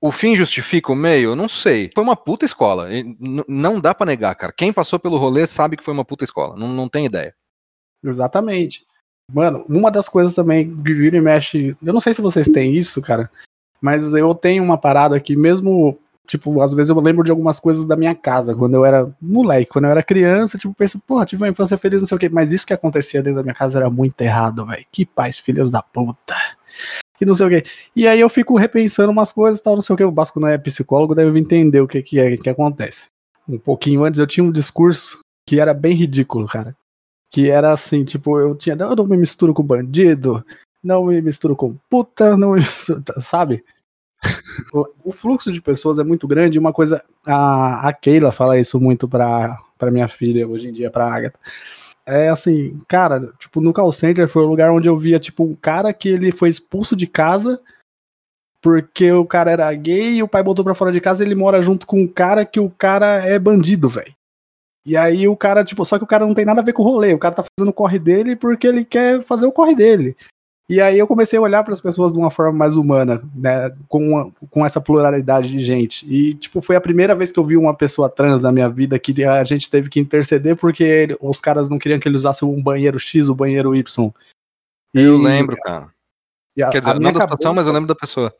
S3: o fim justifica o meio? Não sei. Foi uma puta escola. Não dá pra negar, cara. Quem passou pelo rolê sabe que foi uma puta escola. Não, não tem ideia.
S2: Exatamente. Mano, uma das coisas também que vira e mexe, eu não sei se vocês têm isso, cara, mas eu tenho uma parada que mesmo, tipo, às vezes eu lembro de algumas coisas da minha casa, quando eu era moleque, quando eu era criança, tipo, penso, porra, tive uma infância feliz, não sei o quê, mas isso que acontecia dentro da minha casa era muito errado, velho. Que pais, filhos da puta. Que não sei o quê. E aí eu fico repensando umas coisas tal, não sei o quê. O Basco não é psicólogo, deve entender o que, que é que acontece. Um pouquinho antes eu tinha um discurso que era bem ridículo, cara que era assim, tipo, eu tinha, eu não me misturo com bandido, não me misturo com puta, não me misturo, sabe? o fluxo de pessoas é muito grande, uma coisa, a, a Keila fala isso muito pra, pra minha filha, hoje em dia, pra Agatha, é assim, cara, tipo, no call center foi o lugar onde eu via, tipo, um cara que ele foi expulso de casa porque o cara era gay e o pai botou pra fora de casa e ele mora junto com um cara que o cara é bandido, velho. E aí o cara, tipo, só que o cara não tem nada a ver com o rolê, o cara tá fazendo o corre dele porque ele quer fazer o corre dele. E aí eu comecei a olhar para as pessoas de uma forma mais humana, né, com, uma- com essa pluralidade de gente. E, tipo, foi a primeira vez que eu vi uma pessoa trans na minha vida que a gente teve que interceder porque ele- os caras não queriam que ele usasse um banheiro X, o banheiro Y.
S3: Eu
S2: E-
S3: lembro, cara.
S2: a-
S3: Quer
S2: a
S3: dizer, não da situação,
S2: cabeça-
S3: mas eu lembro da pessoa.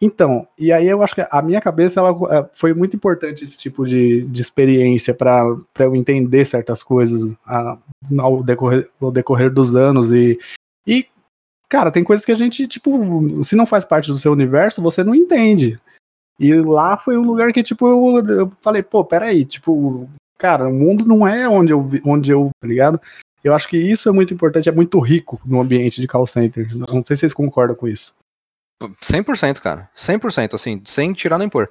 S2: Então, e aí eu acho que a minha cabeça ela, eh, foi muito importante esse tipo de, de experiência para eu entender certas coisas ah, ao, decorrer, ao decorrer dos anos. E, e, cara, tem coisas que a gente, tipo, se não faz parte do seu universo, você não entende. E lá foi um lugar que, tipo, eu, eu falei, pô, peraí, tipo, cara, o mundo não é onde eu, onde eu, tá ligado? Eu acho que isso é muito importante, é muito rico no ambiente de call center. Não sei se vocês concordam com isso.
S3: 100%, cara. 100%, assim, sem tirar nem pôr.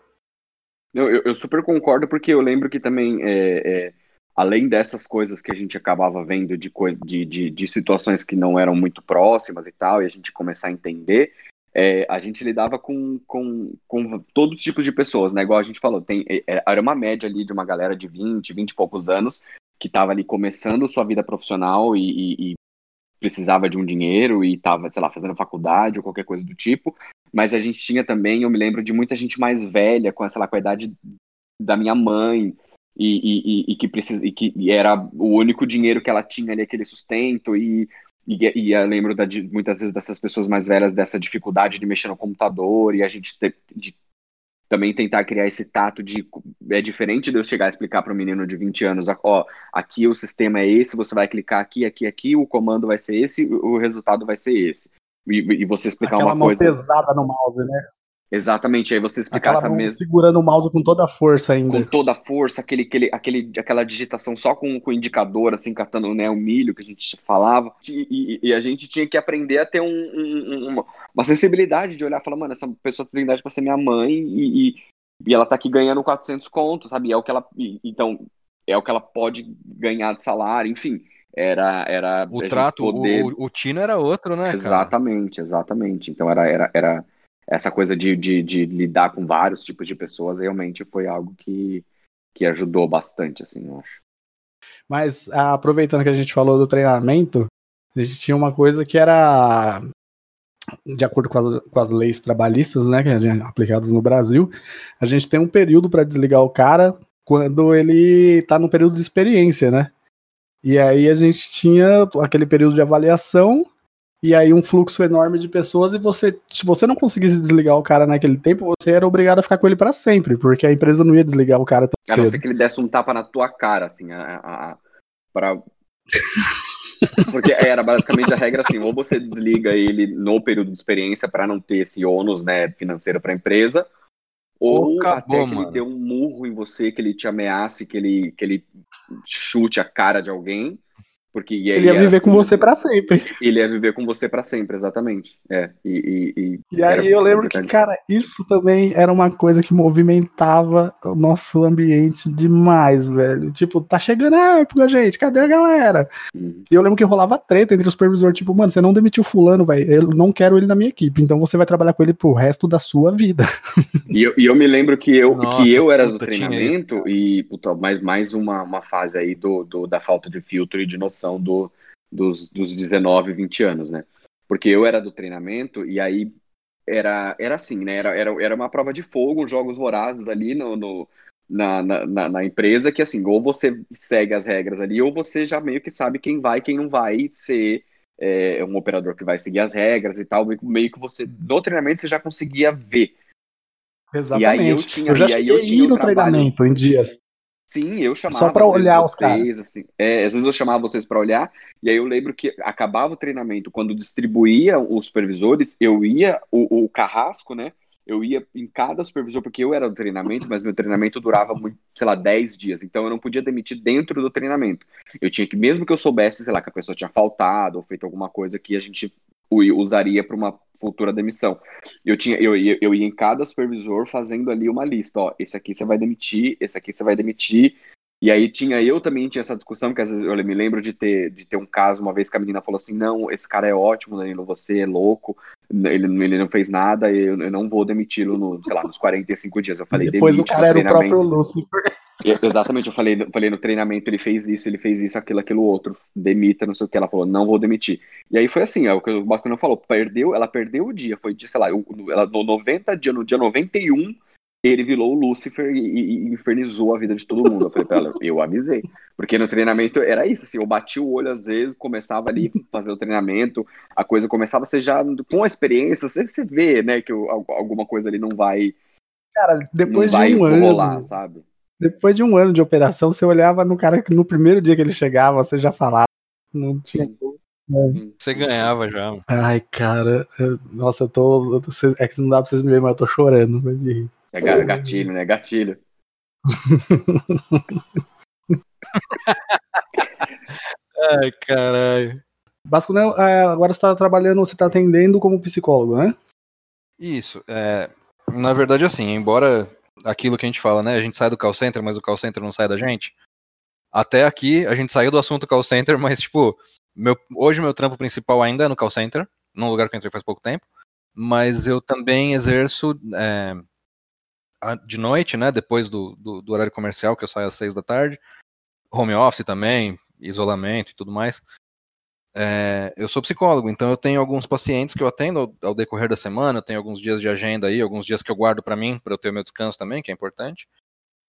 S5: Eu, eu, eu super concordo, porque eu lembro que também, é, é, além dessas coisas que a gente acabava vendo de, de, de, de situações que não eram muito próximas e tal, e a gente começar a entender, é, a gente lidava com, com, com todos os tipos de pessoas, né? Igual a gente falou, tem, é, era uma média ali de uma galera de 20, 20 e poucos anos que estava ali começando sua vida profissional e, e, e precisava de um dinheiro e estava, sei lá, fazendo faculdade ou qualquer coisa do tipo. Mas a gente tinha também, eu me lembro de muita gente mais velha, com essa lá, com a idade da minha mãe, e, e, e, que precisa, e que era o único dinheiro que ela tinha ali, aquele sustento, e, e, e eu lembro da, de, muitas vezes dessas pessoas mais velhas, dessa dificuldade de mexer no computador, e a gente de também tentar criar esse tato de é diferente de eu chegar a explicar para um menino de 20 anos, ó, aqui o sistema é esse, você vai clicar aqui, aqui, aqui, o comando vai ser esse, o resultado vai ser esse. E, e você explicar
S2: Aquela
S5: uma
S2: mão
S5: coisa.
S2: pesada no mouse, né?
S5: Exatamente, aí você explicar
S2: Aquela
S5: essa mesma
S2: segurando o mouse com toda a força ainda.
S5: com toda a força, aquele, aquele, aquele, aquela digitação só com, com o indicador, assim, catando né, o milho que a gente falava. E, e- e a gente tinha que aprender a ter um- um- uma, uma sensibilidade de olhar e falar, mano, essa pessoa tem idade pra ser minha mãe e, e, e ela tá aqui ganhando 400 contos, sabe? É o que ela. e- Então, é o que ela pode ganhar de salário, enfim. Era, era
S3: O trato, o-
S5: poder-
S3: o, o Tino era outro, né, cara?
S5: Exatamente, exatamente. Então era, era, era essa coisa de, de, de lidar com vários tipos de pessoas realmente foi algo que, que ajudou bastante, assim, eu acho.
S2: Mas ah, aproveitando que a gente falou do treinamento, a gente tinha uma coisa que era de acordo com as, com as leis trabalhistas, né, que gente- aplicadas no Brasil, a gente tem um período para desligar o cara quando ele tá no período de experiência, né? E aí a gente tinha aquele período de avaliação e aí um fluxo enorme de pessoas e você, se você não conseguisse desligar o cara naquele tempo, você era obrigado a ficar com ele para sempre, porque a empresa não ia desligar o cara
S5: A
S2: tão
S5: não
S2: cedo.
S5: ser que ele desse um tapa na tua cara, assim, a, a, a- pra... Porque era basicamente a regra assim, ou você desliga ele no período de experiência para não ter esse ônus, né, financeiro para a empresa, ou
S3: Acabou,
S5: até que
S3: mano.
S5: ele dê um murro em você, que ele te ameace, que ele, que ele chute a cara de alguém, porque e aí
S2: Ele ia viver com
S5: assim,
S2: você para sempre.
S5: Ele ia viver com você para sempre, exatamente. É, e, e,
S2: E
S5: era
S2: aí eu lembro que, cara, isso também era uma coisa que movimentava o nosso ambiente demais, velho. Tipo, tá chegando a época, gente, cadê a galera?
S5: Uhum.
S2: E eu lembro que rolava treta entre os supervisores, tipo, mano, você não demitiu fulano, velho, eu não quero ele na minha equipe, então você vai trabalhar com ele pro resto da sua vida.
S5: E eu, e eu me lembro que eu,
S3: Nossa,
S5: que eu era do
S3: puta, tinha
S5: treinamento e, puta, mais, mais uma, uma fase aí do, do- da falta de filtro e de noção do, dos, dos 19, 20 anos, né? Porque eu era do treinamento e aí era, era assim, né? Era, era, era uma prova de fogo, jogos vorazes ali no, no- na, na, na- empresa, que assim, ou você segue as regras ali, ou você já meio que sabe quem vai e quem não vai ser é, um operador que vai seguir as regras e tal, meio, que- meio que você, no treinamento, você já conseguia ver.
S2: Exatamente.
S5: eu tinha-
S2: eu já
S5: e aí eu tinha um
S2: no
S5: trabalho-
S2: treinamento em dias.
S5: Sim, eu chamava
S2: Só pra olhar os
S5: vocês,
S2: caras.
S5: assim, é, às vezes eu chamava vocês para olhar, e aí eu lembro que acabava o treinamento, quando distribuía os supervisores, eu ia, o, o carrasco, né? Eu ia em cada supervisor, porque eu era do treinamento, mas meu treinamento durava, muito, sei lá, 10 dias, então eu não podia demitir dentro do treinamento. Eu tinha que, mesmo que eu soubesse, sei lá, que a pessoa tinha faltado ou feito alguma coisa que a gente usaria para uma futura demissão. Eu tinha, eu eu ia em cada supervisor fazendo ali uma lista, ó, esse aqui você vai demitir, esse aqui você vai demitir. E aí tinha, eu também tinha essa discussão, que às vezes eu me lembro de ter, de ter um caso, uma vez que a menina falou assim, não, esse cara é ótimo, Danilo, você é louco, ele, ele não fez nada, eu, eu não vou demiti-lo, no, sei lá, nos 45 dias. Eu falei,
S2: Depois o cara era o próprio Lucifer.
S5: Exatamente, eu falei, falei no treinamento, ele fez isso, ele fez isso, aquilo, aquilo outro, demita, não sei o que, ela falou, não vou demitir. E aí foi assim, é o que o Basco não falou, perdeu, ela perdeu o dia, foi, de, sei lá, ela, no 90 dia, no dia 91, ele virou o Lúcifer e, e- e infernizou a vida de todo mundo. Eu falei pra ela, eu avisei. Porque no treinamento era isso, assim, eu bati o olho às vezes, começava ali a fazer o treinamento, a coisa começava, você já, com a experiência, você, você vê, né, que o- alguma coisa ali não vai,
S2: Cara, depois
S5: não vai
S2: de um
S5: rolar,
S2: ano,
S5: sabe?
S2: depois de um ano de operação, você olhava no cara que no primeiro dia que ele chegava, você já falava. Não tinha.
S3: Você ganhava já.
S2: Ai, cara, eu- nossa, eu tô. eu tô- é que não dá pra vocês me verem, mas eu tô chorando mas de rir.
S5: É ga- gatilho, né? Gatilho.
S3: Ai, caralho.
S2: Basco, né, é, agora você tá trabalhando, você tá atendendo como psicólogo, né?
S3: Isso. É, na verdade, assim, embora aquilo que a gente fala, né? A gente sai do call center, mas o call center não sai da gente. Até aqui, a gente saiu do assunto call center, mas, tipo, meu, hoje meu trampo principal ainda é no call center, num lugar que eu entrei faz pouco tempo. Mas eu também exerço é, de noite, né? Depois do, do, do horário comercial, que eu saio às seis da tarde. Home office também, isolamento e tudo mais. É, eu sou psicólogo, então eu tenho alguns pacientes que eu atendo ao, ao decorrer da semana, eu tenho alguns dias de agenda aí, alguns dias que eu guardo pra mim, pra eu ter o meu descanso também, que é importante.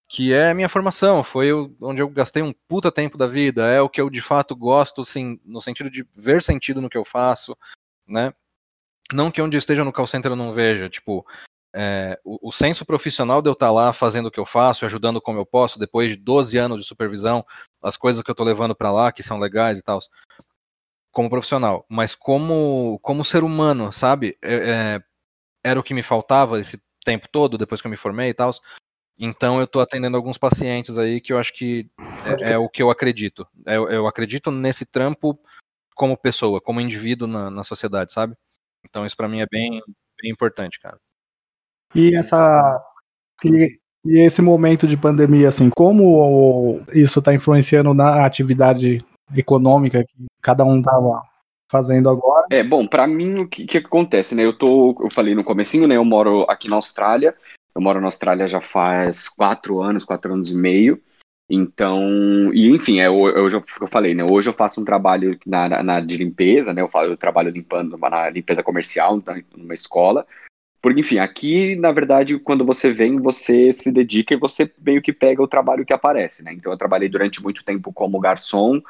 S3: Que é a minha formação, foi onde eu gastei um puta tempo da vida, é o que eu de fato gosto, assim, no sentido de ver sentido no que eu faço, né? Não que onde eu esteja no call center eu não veja, tipo, é, o, o senso profissional de eu estar lá fazendo o que eu faço, ajudando como eu posso, depois de 12 anos de supervisão, as coisas que eu tô levando pra lá, que são legais e tal, como profissional, mas como, como ser humano, sabe? É, é, era o que me faltava esse tempo todo, depois que eu me formei e tal. Então eu tô atendendo alguns pacientes aí que eu acho que é, é o que eu acredito. É, Eu, eu acredito nesse trampo como pessoa, como indivíduo na, na sociedade, sabe? Então isso pra mim é bem, bem importante, cara.
S2: E essa. E, e esse momento de pandemia, assim, como isso tá influenciando na atividade econômica que cada um tava fazendo agora?
S5: É, bom, pra mim o que, que acontece, né? Eu tô, eu falei no comecinho, né? Eu moro aqui na Austrália. Eu moro na Austrália já faz quatro anos, quatro anos e meio. Então, e enfim, é, hoje eu, eu falei, né? Hoje eu faço um trabalho na, na de limpeza, né? Eu, faço, eu trabalho limpando na limpeza comercial, numa escola. Porque, enfim, aqui, na verdade, quando você vem, você se dedica e você meio que pega o trabalho que aparece, né? Então, eu trabalhei durante muito tempo como garçom,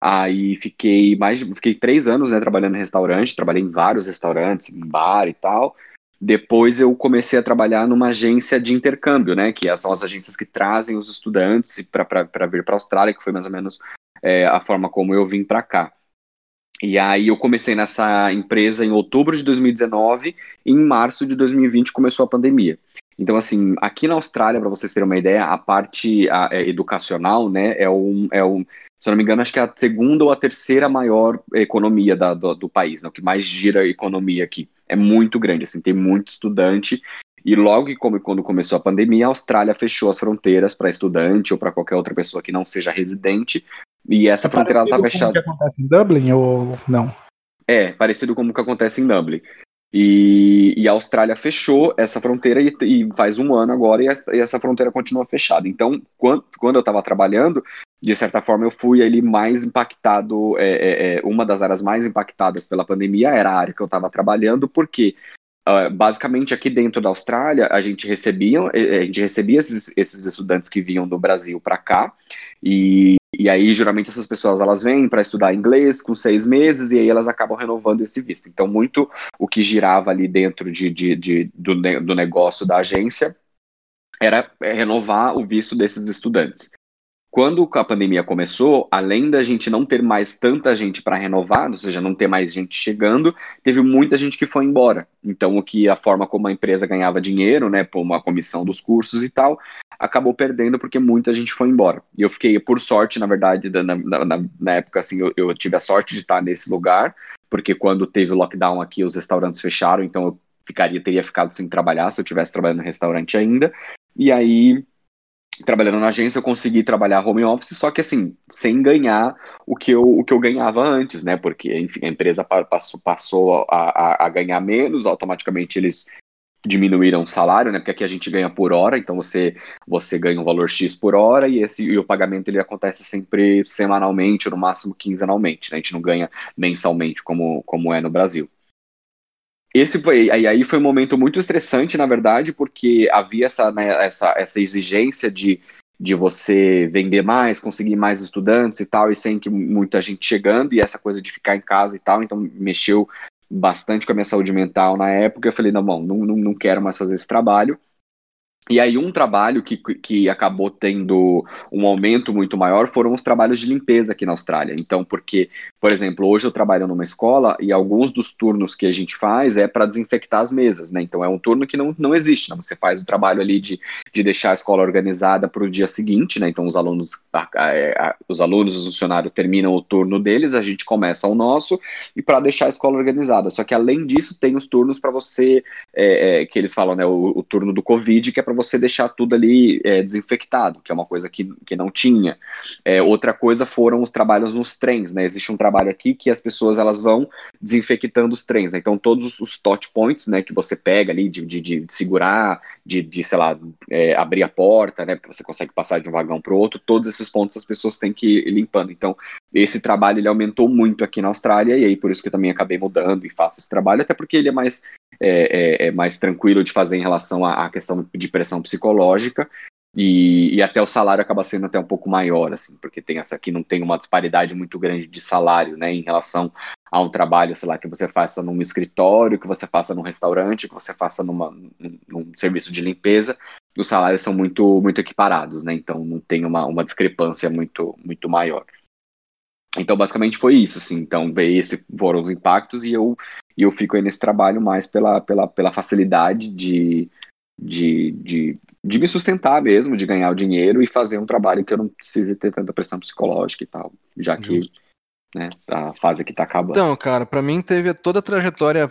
S5: aí fiquei mais, fiquei três anos, né, trabalhando em restaurante, trabalhei em vários restaurantes, em bar e tal. Depois eu comecei a trabalhar numa agência de intercâmbio, né? Que são as agências que trazem os estudantes para vir para a Austrália, que foi mais ou menos é, a forma como eu vim para cá. E aí eu comecei nessa empresa em outubro de 2019 e em março de 2020 começou a pandemia. Então, assim, aqui na Austrália, para vocês terem uma ideia, a parte a, é, educacional, né, é um, é um, se eu não me engano, acho que é a segunda ou a terceira maior economia da, do, do, país, né, o que mais gira a economia aqui. É muito grande, assim, tem muito estudante. E logo que como, quando começou a pandemia, a Austrália fechou as fronteiras para estudante ou para qualquer outra pessoa que não seja residente. E essa é fronteira está fechada.
S2: É que acontece em Dublin ou não?
S5: É, parecido com o que acontece em Dublin. E, e, a Austrália fechou essa fronteira e, e faz um ano agora e essa, e essa, fronteira continua fechada. Então, quando, quando eu estava trabalhando, de certa forma eu fui ali mais impactado, é, é, é, uma das áreas mais impactadas pela pandemia era a área que eu estava trabalhando, porque uh, basicamente aqui dentro da Austrália a gente recebia, é, a gente recebia esses, esses estudantes que vinham do Brasil para cá e e aí, geralmente, essas pessoas elas vêm para estudar inglês com seis meses e aí elas acabam renovando esse visto. Então, muito o que girava ali dentro de, de, de do, do negócio da agência era renovar o visto desses estudantes. Quando a pandemia começou, além da gente não ter mais tanta gente para renovar, ou seja, não ter mais gente chegando, teve muita gente que foi embora. Então, o que a forma como a empresa ganhava dinheiro, né, por uma comissão dos cursos e tal, acabou perdendo porque muita gente foi embora. E eu fiquei, por sorte, na verdade, na, na, na época, assim, eu, eu, tive a sorte de estar nesse lugar, porque quando teve o lockdown aqui, os restaurantes fecharam, então eu ficaria, teria ficado sem trabalhar se eu tivesse trabalhando no restaurante ainda. E aí trabalhando na agência, eu consegui trabalhar home office, só que assim, sem ganhar o que eu, o que eu ganhava antes, né? Porque, enfim, a empresa passou, passou a, a, a ganhar menos, automaticamente eles diminuíram o salário, né? Porque aqui a gente ganha por hora, então você você ganha um valor X por hora e esse e o pagamento ele acontece sempre semanalmente, ou no máximo quinzenalmente, né? A gente não ganha mensalmente como como é no Brasil. Esse foi, aí, aí foi um momento muito estressante, na verdade, porque havia essa, né, essa, essa exigência de, de você vender mais, conseguir mais estudantes e tal, e sem que muita gente chegando, e essa coisa de ficar em casa e tal, então mexeu bastante com a minha saúde mental na época. Eu falei, não, bom, não, não, não quero mais fazer esse trabalho. E aí, um trabalho que, que acabou tendo um aumento muito maior foram os trabalhos de limpeza aqui na Austrália. Então, porque, por exemplo, hoje eu trabalho numa escola e alguns dos turnos que a gente faz é para desinfectar as mesas, né? Então, é um turno que não, não existe, né? Você faz o trabalho ali de, de deixar a escola organizada para o dia seguinte, né? Então, os alunos, a, a, os alunos, os funcionários terminam o turno deles, a gente começa o nosso e para deixar a escola organizada. Só que, além disso, tem os turnos para você, é, é, que eles falam, né? O, o turno do Covid, que é para você deixar tudo ali é, desinfectado, que é uma coisa que, que não tinha. É, outra coisa foram os trabalhos nos trens, né? Existe um trabalho aqui que as pessoas elas vão desinfectando os trens, né? Então todos os touch points, né, que você pega ali de, de, de segurar, de, de, sei lá, é, abrir a porta, né, você consegue passar de um vagão para o outro, todos esses pontos as pessoas têm que ir limpando. Então esse trabalho ele aumentou muito aqui na Austrália e aí por isso que eu também acabei mudando e faço esse trabalho, até porque ele é mais é, é, é mais tranquilo de fazer em relação à, questão de pressão psicológica. E, e, até o salário acaba sendo até um pouco maior, assim, porque tem essa aqui não tem uma disparidade muito grande de salário, né, em relação a um trabalho, sei lá, que você faça num escritório, que você faça num restaurante, que você faça numa, num, num serviço de limpeza, os salários são muito muito equiparados, né, então não tem uma, uma discrepância muito muito maior. Então, basicamente foi isso, assim. Então, esses foram os impactos e eu, e eu fico aí nesse trabalho mais pela, pela, pela facilidade de, de, de, de me sustentar mesmo, de ganhar o dinheiro e fazer um trabalho que eu não precise ter tanta pressão psicológica e tal, já que né, a fase aqui tá acabando.
S3: Então, cara, para mim teve toda a trajetória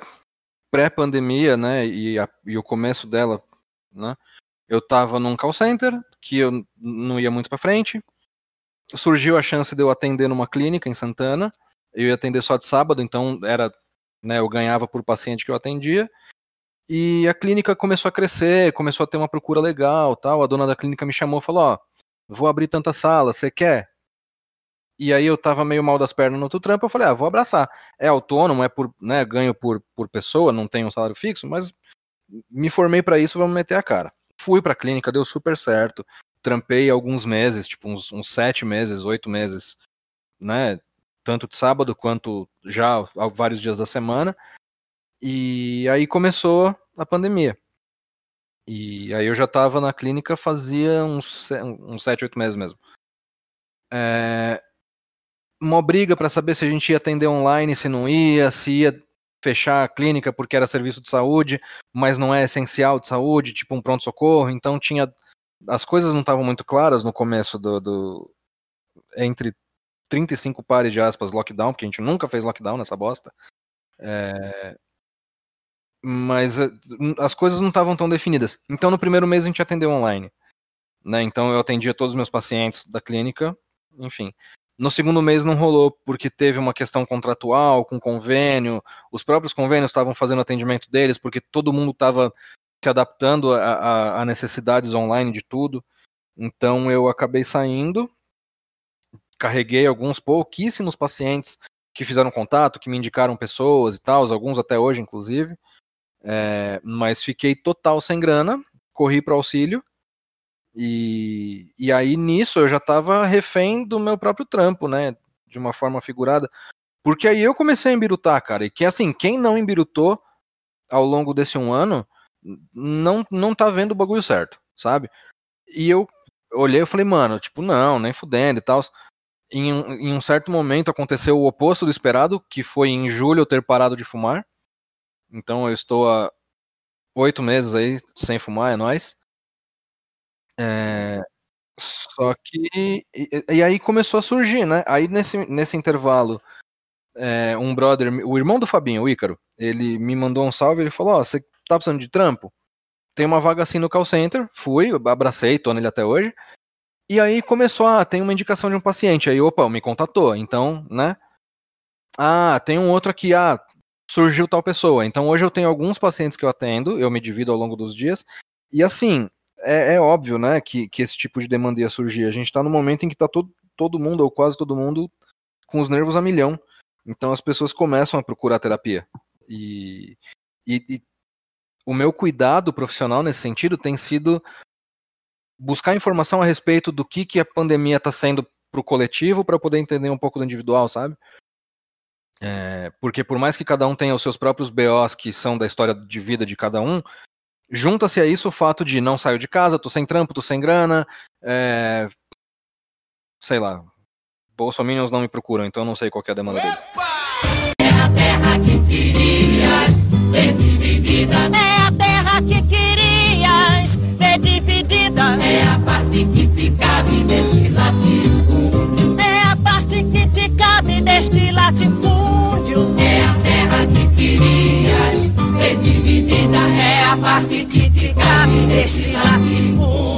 S3: pré-pandemia, né, e, a, e o começo dela, né, eu tava num call center, que eu não ia muito para frente, surgiu a chance de eu atender numa clínica em Santana. Eu ia atender só de sábado, então era, né, eu ganhava por paciente que eu atendia. E a clínica começou a crescer, começou a ter uma procura legal, tal. A dona da clínica me chamou falou: "Ó, vou abrir tanta sala, você quer? E aí eu tava meio mal das pernas no outro trampo, eu falei, ah, vou abraçar. É autônomo, é por, né, ganho por, por pessoa, não tenho um salário fixo, mas me formei para isso, vamos meter a cara. Fui pra clínica, deu super certo. Trampei alguns meses, tipo uns, uns sete meses, oito meses, né? Tanto de sábado quanto já vários dias da semana. E aí começou a pandemia. E aí eu já estava na clínica fazia uns, uns 7, 8 meses mesmo. É, uma briga para saber se a gente ia atender online, se não ia, se ia fechar a clínica porque era serviço de saúde, mas não é essencial de saúde, tipo um pronto-socorro. Então tinha. As coisas não estavam muito claras no começo do, do. Entre 35 pares de aspas lockdown, porque a gente nunca fez lockdown nessa bosta. É, mas eh, as coisas não estavam tão definidas. Então, no primeiro mês a gente atendeu online. Né? Então, eu atendia todos os meus pacientes da clínica, enfim. No segundo mês não rolou, porque teve uma questão contratual, com convênio, os próprios convênios estavam fazendo atendimento deles, porque todo mundo estava se adaptando a, a, a necessidades online de tudo. Então, eu acabei saindo, carreguei alguns pouquíssimos pacientes que fizeram contato, que me indicaram pessoas e tal, alguns até hoje, inclusive. É, mas fiquei total sem grana, corri para auxílio. E, e aí nisso eu já estava refém do meu próprio trampo, né? De uma forma figurada. Porque aí eu comecei a embirutar, cara. E que assim, quem não embirutou ao longo desse um ano, não, não tá vendo o bagulho certo, sabe? E eu olhei e falei, mano, tipo, não, nem fudendo e tal. Em, em um certo momento aconteceu o oposto do esperado, que foi em julho eu ter parado de fumar. Então eu estou há oito meses aí sem fumar, é nóis. É, só que. E, e, aí começou a surgir, né? Aí nesse, nesse intervalo, é, um brother, o irmão do Fabinho, o Ícaro, ele me mandou um salve, ele falou, ó, oh, você tá precisando de trampo? Tem uma vaga assim no call center, fui, abracei, tô nele até hoje. E aí começou, ah, tem uma indicação de um paciente. Aí, opa, me contatou. Então, né? Ah, tem um outro aqui, ah, surgiu tal pessoa. Então hoje eu tenho alguns pacientes que eu atendo, eu me divido ao longo dos dias, e assim, é, é óbvio, né, que, que esse tipo de demanda ia surgir. A gente está no momento em que está todo, todo mundo, ou quase todo mundo, com os nervos a milhão. Então as pessoas começam a procurar terapia. E, e, e o meu cuidado profissional nesse sentido tem sido buscar informação a respeito do que, que a pandemia está sendo para o coletivo para poder entender um pouco do individual, sabe? É, porque por mais que cada um tenha os seus próprios BOs que são da história de vida de cada um, junta-se a isso o fato de não saio de casa, tô sem trampo, tô sem grana, é, sei lá, bolsominions não me procuram, então eu não sei qual é a demanda deles. É a terra que querias ver dividida. É a terra que querias ver dividida. É a parte que te cabe nesse latifúndio. É a parte que te cabe neste latifúndio que querias ver dividida é a parte que te cabe neste lar.